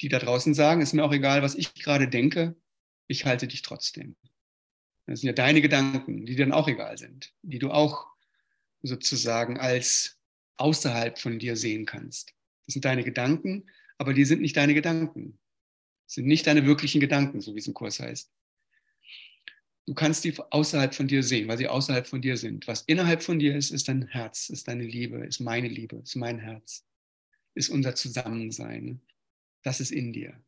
die da draußen sagen, ist mir auch egal, was ich gerade denke, ich halte dich trotzdem. Das sind ja deine Gedanken, die dir dann auch egal sind, die du auch sozusagen als außerhalb von dir sehen kannst. Das sind deine Gedanken, aber die sind nicht deine Gedanken. Sind nicht deine wirklichen Gedanken, so wie es im Kurs heißt. Du kannst die außerhalb von dir sehen, weil sie außerhalb von dir sind. Was innerhalb von dir ist, ist dein Herz, ist deine Liebe, ist meine Liebe, ist mein Herz, ist unser Zusammensein. Das ist in dir.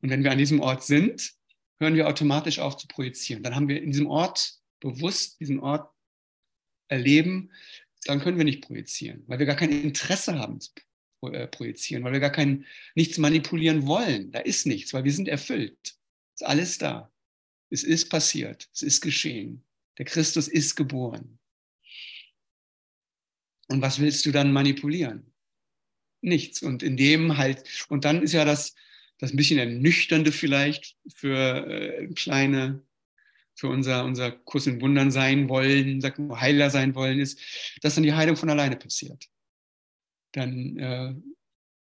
Und wenn wir an diesem Ort sind, hören wir automatisch auf zu projizieren. Dann haben wir in diesem Ort bewusst diesen Ort erleben, dann können wir nicht projizieren, weil wir gar kein Interesse haben äh, projizieren, weil wir gar kein, nichts manipulieren wollen. Da ist nichts, weil wir sind erfüllt. Ist alles da. Es ist passiert. Es ist geschehen. Der Christus ist geboren. Und was willst du dann manipulieren? Nichts. Und in dem halt, und dann ist ja das, das ein bisschen ernüchternde vielleicht für äh, kleine, für unser, unser Kurs in Wundern sein wollen, sag mal, Heiler sein wollen, ist, dass dann die Heilung von alleine passiert dann äh,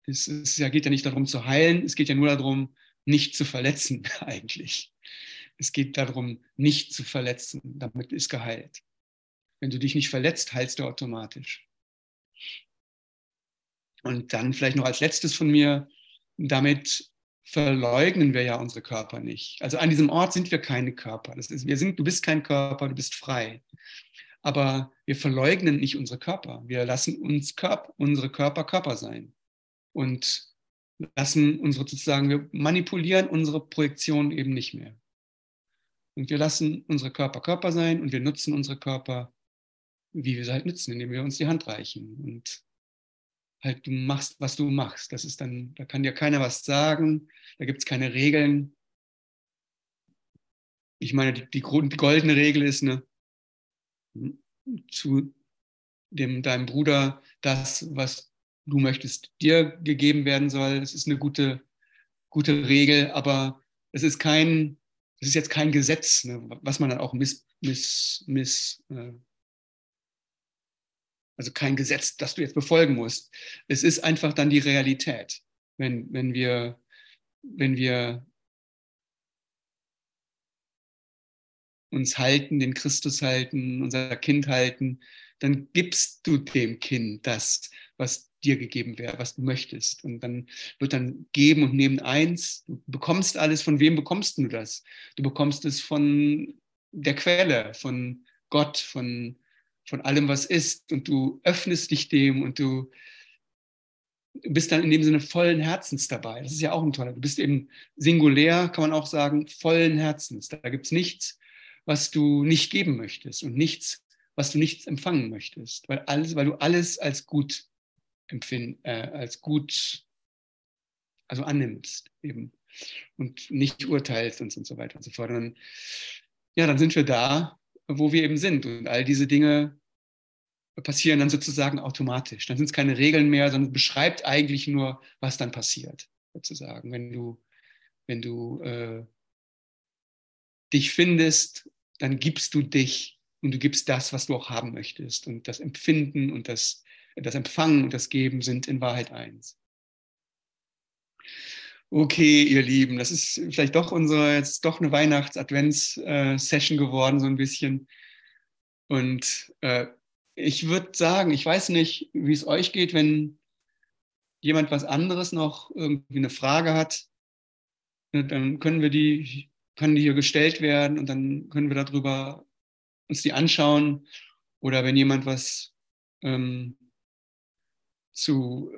es, es ja, geht ja nicht darum zu heilen, es geht ja nur darum, nicht zu verletzen eigentlich. Es geht darum, nicht zu verletzen, damit ist geheilt. Wenn du dich nicht verletzt, heilst du automatisch. Und dann vielleicht noch als letztes von mir, damit verleugnen wir ja unsere Körper nicht. Also an diesem Ort sind wir keine Körper. Das ist, wir sind, du bist kein Körper, du bist frei. Aber wir verleugnen nicht unsere Körper. Wir lassen uns Körper, unsere Körper Körper sein. Und lassen unsere sozusagen, wir manipulieren unsere Projektion eben nicht mehr. Und wir lassen unsere Körper Körper sein und wir nutzen unsere Körper, wie wir sie halt nutzen, indem wir uns die Hand reichen. Und halt du machst, was du machst. Das ist dann, da kann dir keiner was sagen, da gibt es keine Regeln. Ich meine, die, die, die goldene Regel ist, ne, zu dem, deinem Bruder das, was du möchtest, dir gegeben werden soll. Das ist eine gute, gute Regel, aber es ist kein, es ist jetzt kein Gesetz, ne, was man dann auch miss, miss, miss äh, also kein Gesetz, das du jetzt befolgen musst. Es ist einfach dann die Realität. Wenn, wenn, wir, wenn wir uns halten, den Christus halten, unser Kind halten, dann gibst du dem Kind das, was dir gegeben wäre, was du möchtest. Und dann wird dann geben und nehmen eins. Du bekommst alles. Von wem bekommst du das? Du bekommst es von der Quelle, von Gott, von, von allem, was ist. Und du öffnest dich dem und du bist dann in dem Sinne vollen Herzens dabei. Das ist ja auch ein toller. Du bist eben singulär, kann man auch sagen, vollen Herzens. Da gibt es nichts, was du nicht geben möchtest und nichts, was du nicht empfangen möchtest, weil alles, weil du alles als gut empfinden, äh, als gut, also annimmst eben und nicht urteilst und, und so weiter und so fort. Und ja, dann sind wir da, wo wir eben sind. Und all diese Dinge passieren dann sozusagen automatisch. Dann sind es keine Regeln mehr, sondern beschreibt eigentlich nur, was dann passiert, sozusagen. Wenn du, wenn du äh, dich findest, dann gibst du dich und du gibst das, was du auch haben möchtest. Und das Empfinden und das, das Empfangen und das Geben sind in Wahrheit eins. Okay, ihr Lieben, das ist vielleicht doch unsere, jetzt doch eine Weihnachts-Advents-Session geworden, so ein bisschen. Und äh, ich würde sagen, ich weiß nicht, wie es euch geht, wenn jemand was anderes noch irgendwie eine Frage hat, ne, dann können wir die, können die hier gestellt werden und dann können wir darüber uns die anschauen. Oder wenn jemand was ähm, zu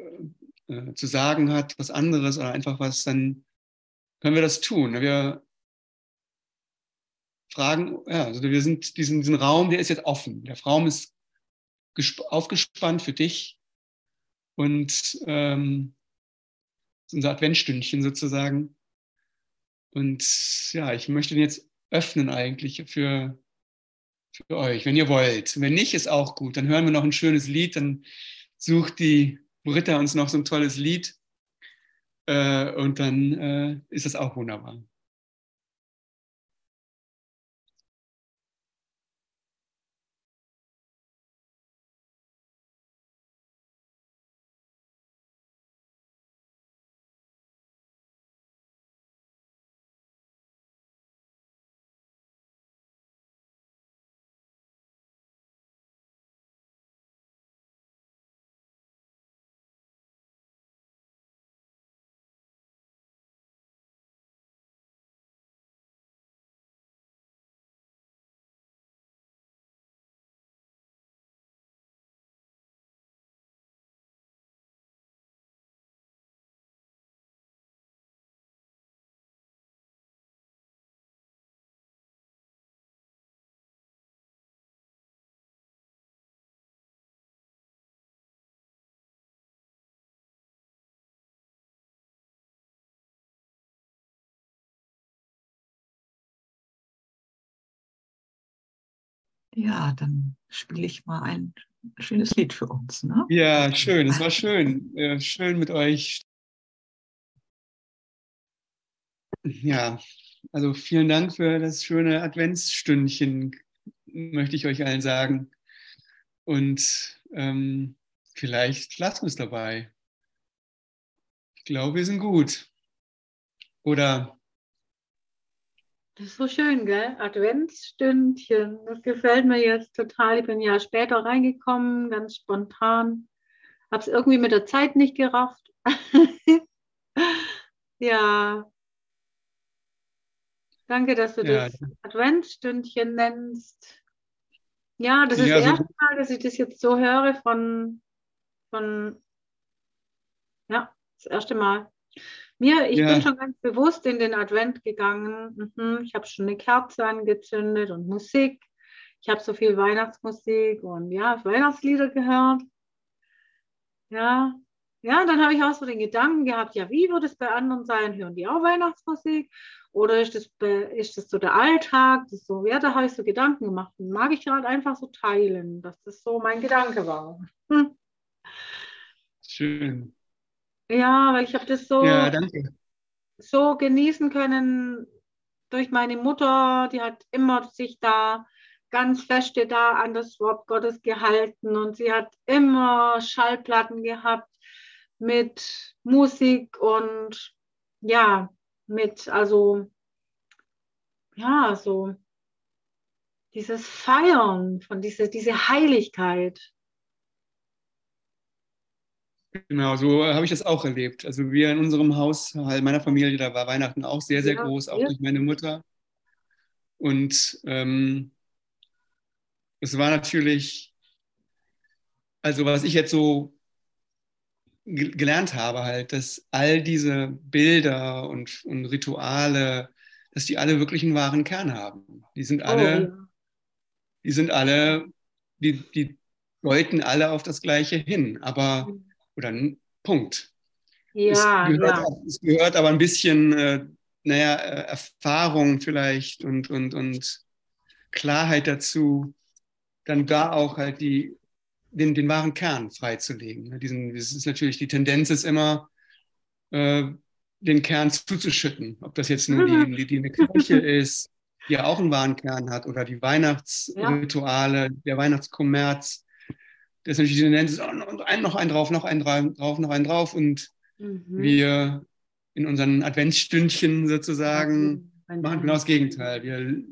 äh, zu sagen hat, was anderes oder einfach was, dann können wir das tun. Wir fragen, ja, also wir sind diesen, diesen Raum, der ist jetzt offen. Der Raum ist aufgespannt für dich und ähm, unser Adventstündchen sozusagen. Und ja, ich möchte den jetzt öffnen eigentlich für, für euch, wenn ihr wollt. Wenn nicht, ist auch gut. Dann hören wir noch ein schönes Lied, dann sucht die Britta uns noch so ein tolles Lied äh, und dann äh, ist das auch wunderbar. Ja, dann spiele ich mal ein schönes Lied für uns. Ne? Ja, schön. Es war schön. Äh, schön mit euch. Ja, also vielen Dank für das schöne Adventsstündchen, möchte ich euch allen sagen. Und ähm, vielleicht lassen wir es dabei. Ich glaube, wir sind gut. Oder? Das ist so schön, gell? Adventsstündchen. Das gefällt mir jetzt total. Ich bin ja später reingekommen, ganz spontan. Habe es irgendwie mit der Zeit nicht gerafft. ja. Danke, dass du ja. das Adventsstündchen nennst. Ja, das ist ja, das erste Mal, dass ich das jetzt so höre von, von ja, das erste Mal. Mir, ich ja. bin schon ganz bewusst in den Advent gegangen. Mhm, ich habe schon eine Kerze angezündet und Musik. Ich habe so viel Weihnachtsmusik und ja, Weihnachtslieder gehört. Ja, ja, dann habe ich auch so den Gedanken gehabt, ja, wie wird es bei anderen sein? Hören die auch Weihnachtsmusik? Oder ist das, ist das so der Alltag? Das so, ja, da habe ich so Gedanken gemacht. Mag ich gerade einfach so teilen, dass das so mein Gedanke war. Hm. Schön. Ja, weil ich habe das so, ja, so genießen können durch meine Mutter. Die hat immer sich da ganz feste da an das Wort Gottes gehalten und sie hat immer Schallplatten gehabt mit Musik und ja, mit, also, ja, so dieses Feiern von dieser diese Heiligkeit. Genau, so habe ich das auch erlebt. Also wir in unserem Haushalt meiner Familie, da war Weihnachten auch sehr, sehr ja, groß, auch ja. durch meine Mutter. Und ähm, es war natürlich, also was ich jetzt so gelernt habe, halt, dass all diese Bilder und, und, Rituale, dass die alle wirklich einen wahren Kern haben. Die sind oh, alle, oh, die sind alle, die, die deuten alle auf das Gleiche hin, aber, mhm. Oder ein Punkt. Ja, es, gehört, ja. es gehört aber ein bisschen, äh, naja, äh, Erfahrung vielleicht und, und, und Klarheit dazu, dann da auch halt die, den, den wahren Kern freizulegen. Ne, diesen, das ist natürlich, die Tendenz ist immer, äh, den Kern zuzuschütten. Ob das jetzt nur die, die, die eine Kirche ist, die ja auch einen wahren Kern hat, oder die Weihnachtsrituale, ja. der Weihnachtskommerz. Das ist natürlich die Tendenz, oh, noch einen drauf, noch einen drauf, noch einen drauf. Und mhm. wir in unseren Adventsstündchen sozusagen mhm. machen genau das Gegenteil. Wir,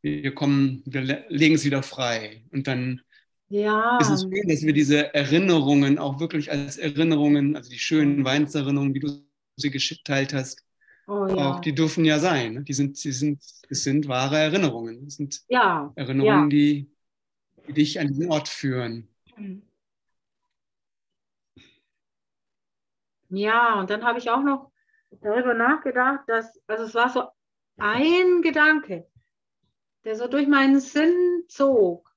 wir kommen, wir legen es wieder frei. Und dann ja. ist es schön, dass wir diese Erinnerungen auch wirklich als Erinnerungen, also die schönen Weihnachtserinnerungen, wie du sie geteilt hast, oh, ja. auch die dürfen ja sein. Ne? Die sind, sie sind, es sind wahre Erinnerungen. Es sind ja. Erinnerungen, ja. Die, die dich an den Ort führen. Ja, und dann habe ich auch noch darüber nachgedacht, dass, also es war so ein Gedanke, der so durch meinen Sinn zog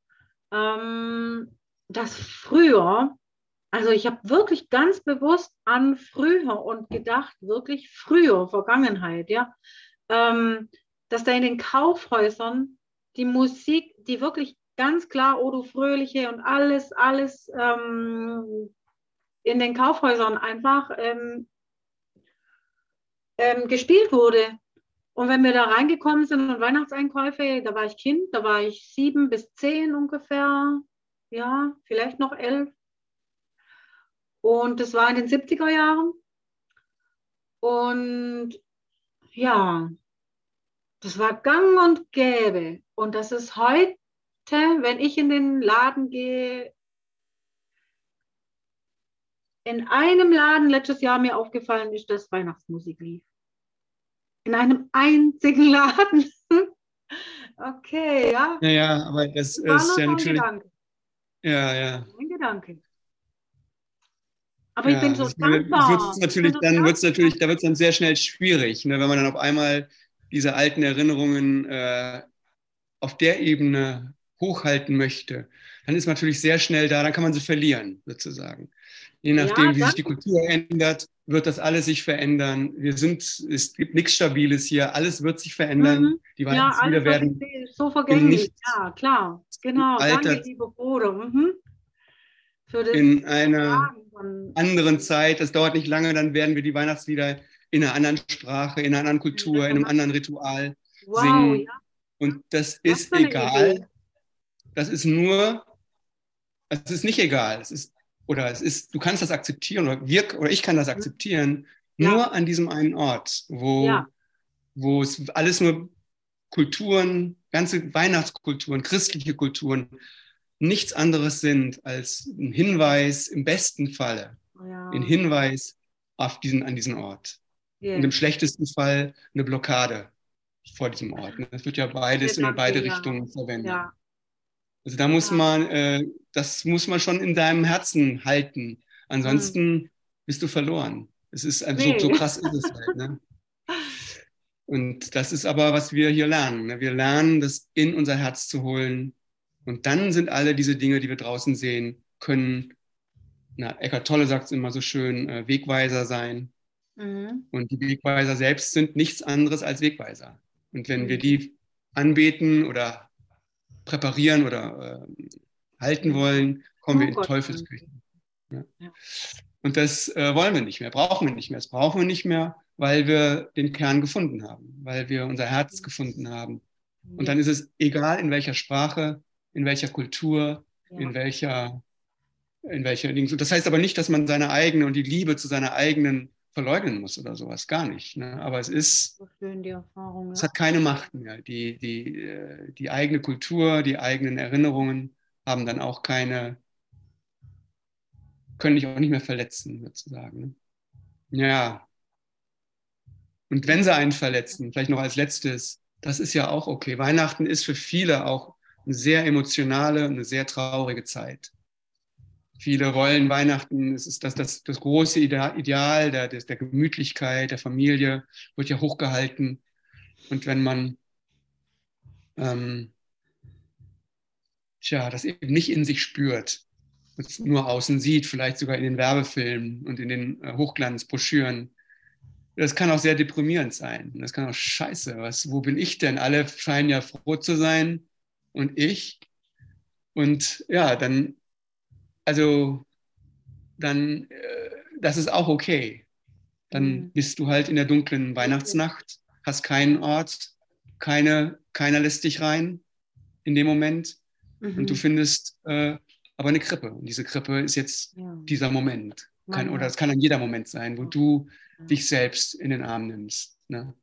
ähm, dass früher, also ich habe wirklich ganz bewusst an früher und gedacht, wirklich früher, Vergangenheit, ja, ähm, dass da in den Kaufhäusern die Musik, die wirklich ganz klar Odo Fröhliche und alles, alles ähm, in den Kaufhäusern einfach ähm, ähm, gespielt wurde. Und wenn wir da reingekommen sind und Weihnachtseinkäufe, da war ich Kind, da war ich sieben bis zehn ungefähr, ja, vielleicht noch elf. Und das war in den 70er Jahren. Und ja, das war gang und gäbe. Und das ist heute, wenn ich in den Laden gehe, in einem Laden letztes Jahr mir aufgefallen ist, dass Weihnachtsmusik lief. In einem einzigen Laden. okay, ja. Naja, aber das War ist ja natürlich. Gedanke. Ja, ja. Ein Gedanke. Aber ja, ich bin so dankbar. Wird's natürlich, dann wird es natürlich, da wird es dann sehr schnell schwierig, ne, wenn man dann auf einmal diese alten Erinnerungen äh, auf der Ebene hochhalten möchte. Dann ist man natürlich sehr schnell da, dann kann man sie verlieren, sozusagen. Je nachdem, ja, wie sich die Kultur ändert, wird das alles sich verändern. Wir sind, es gibt nichts Stabiles hier, alles wird sich verändern. Mhm. Die Weihnachtslieder ja, werden so vergänglich. Ja, klar, genau. Alter, Danke, liebe Bruder. Mhm. in einer anderen Zeit, das dauert nicht lange, dann werden wir die Weihnachtslieder in einer anderen Sprache, in einer anderen Kultur, in einem anderen Ritual wow, singen. Ja. Und das ist egal. Idee. Das ist nur, es ist nicht egal. Es ist oder es ist, du kannst das akzeptieren oder wir oder ich kann das akzeptieren, ja. nur an diesem einen Ort, wo, ja. wo es alles nur Kulturen, ganze Weihnachtskulturen, christliche Kulturen, nichts anderes sind als ein Hinweis im besten Falle, ja. ein Hinweis auf diesen, an diesen Ort. Yeah. Und im schlechtesten Fall eine Blockade vor diesem Ort. Das wird ja beides in beide Richtungen verwendet. Ja. Also da muss man, äh, das muss man schon in deinem Herzen halten. Ansonsten mhm. bist du verloren. Es ist also nee. so, so, krass ist es halt. Ne? Und das ist aber, was wir hier lernen. Ne? Wir lernen, das in unser Herz zu holen. Und dann sind alle diese Dinge, die wir draußen sehen, können, na, Eckart Tolle sagt es immer so schön, äh, Wegweiser sein. Mhm. Und die Wegweiser selbst sind nichts anderes als Wegweiser. Und wenn mhm. wir die anbeten oder präparieren oder äh, halten wollen, kommen oh wir in Gott. Teufelsküche. Ja. Ja. Und das äh, wollen wir nicht mehr, brauchen wir nicht mehr. Das brauchen wir nicht mehr, weil wir den Kern gefunden haben, weil wir unser Herz gefunden haben. Und dann ist es egal, in welcher Sprache, in welcher Kultur, ja. in welcher, in welcher Dings. Und das heißt aber nicht, dass man seine eigene und die Liebe zu seiner eigenen verleugnen muss oder sowas, gar nicht. Ne? Aber es ist, so schön, Erfahrung, es hat keine Macht mehr. Die, die, äh, die eigene Kultur, die eigenen Erinnerungen haben dann auch keine, können dich auch nicht mehr verletzen, sozusagen. Ne? Ja. Und wenn sie einen verletzen, vielleicht noch als letztes, das ist ja auch okay. Weihnachten ist für viele auch eine sehr emotionale, eine sehr traurige Zeit. Viele wollen Weihnachten, es ist das, das, das große Ideal der, der Gemütlichkeit, der Familie, wird ja hochgehalten. Und wenn man ähm, tja, das eben nicht in sich spürt, es nur außen sieht, vielleicht sogar in den Werbefilmen und in den äh, Hochglanzbroschüren, das kann auch sehr deprimierend sein. Das kann auch scheiße, was, wo bin ich denn? Alle scheinen ja froh zu sein und ich. Und ja, dann also dann, äh, das ist auch okay. Dann mhm. bist du halt in der dunklen Weihnachtsnacht, hast keinen Ort, keine, keiner lässt dich rein in dem Moment. Mhm. Und du mhm. findest äh, aber eine Krippe. Und diese Krippe ist jetzt ja. dieser Moment. Kann, oder es kann ein jeder Moment sein, wo du dich selbst in den Arm nimmst. Ne?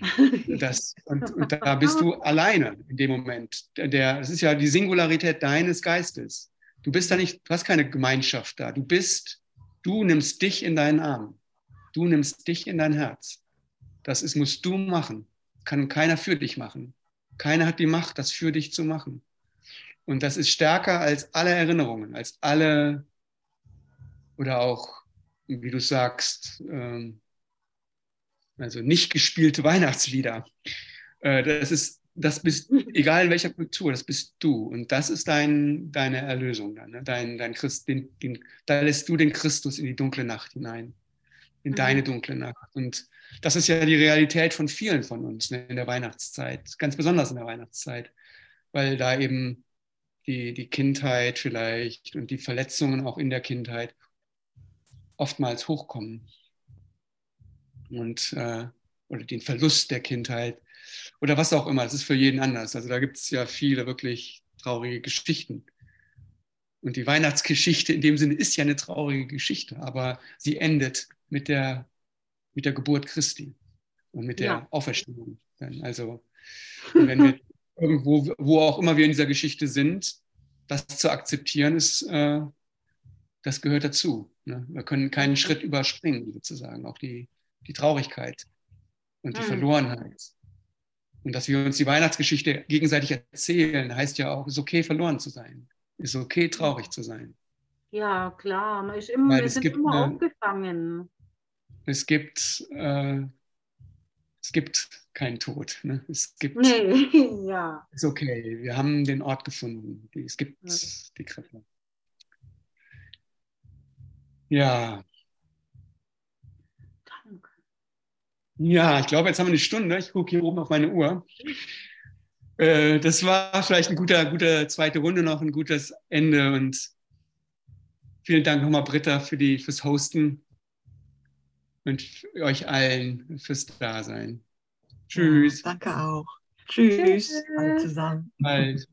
Das, und, und, da bist du alleine in dem Moment. Der, das ist ja die Singularität deines Geistes. Du bist da nicht, du hast keine Gemeinschaft da. Du bist, du nimmst dich in deinen Arm. Du nimmst dich in dein Herz. Das ist, musst du machen. Kann keiner für dich machen. Keiner hat die Macht, das für dich zu machen. Und das ist stärker als alle Erinnerungen, als alle oder auch, wie du sagst, ähm, also nicht gespielte Weihnachtslieder. Äh, das ist das bist, egal in welcher Kultur, das bist du. Und das ist dein, deine Erlösung dann. Ne? Dein, dein Christ, den, den, da lässt du den Christus in die dunkle Nacht hinein. In mhm. deine dunkle Nacht. Und das ist ja die Realität von vielen von uns ne, in der Weihnachtszeit. Ganz besonders in der Weihnachtszeit. Weil da eben die, die Kindheit vielleicht und die Verletzungen auch in der Kindheit oftmals hochkommen. Und, äh, oder den Verlust der Kindheit oder was auch immer. Es ist für jeden anders. Also da gibt es ja viele wirklich traurige Geschichten. Und die Weihnachtsgeschichte in dem Sinne ist ja eine traurige Geschichte, aber sie endet mit der, mit der Geburt Christi und mit der ja. Auferstehung. Also wenn wir irgendwo, wo auch immer wir in dieser Geschichte sind, das zu akzeptieren ist, äh, das gehört dazu. Ne? Wir können keinen Schritt überspringen, sozusagen, auch die, die Traurigkeit und die hm. Verlorenheit. Und dass wir uns die Weihnachtsgeschichte gegenseitig erzählen, heißt ja auch, es ist okay, verloren zu sein. Es ist okay, traurig zu sein. Ja, klar. Man ist immer, wir sind immer eine, aufgefangen. Es gibt, äh, es gibt keinen Tod. Ne? Es gibt, nee, ja. ist okay. Wir haben den Ort gefunden. Es gibt ja. die Krippe. Ja, Ja, ich glaube, jetzt haben wir eine Stunde. Ich gucke hier oben auf meine Uhr. Äh, das war vielleicht eine gute, gute zweite Runde noch, ein gutes Ende. Und vielen Dank nochmal, Britta, für die, fürs Hosten und euch allen fürs Dasein. Tschüss. Ja, danke auch. Tschüss, Tschüss. alle zusammen. Bald.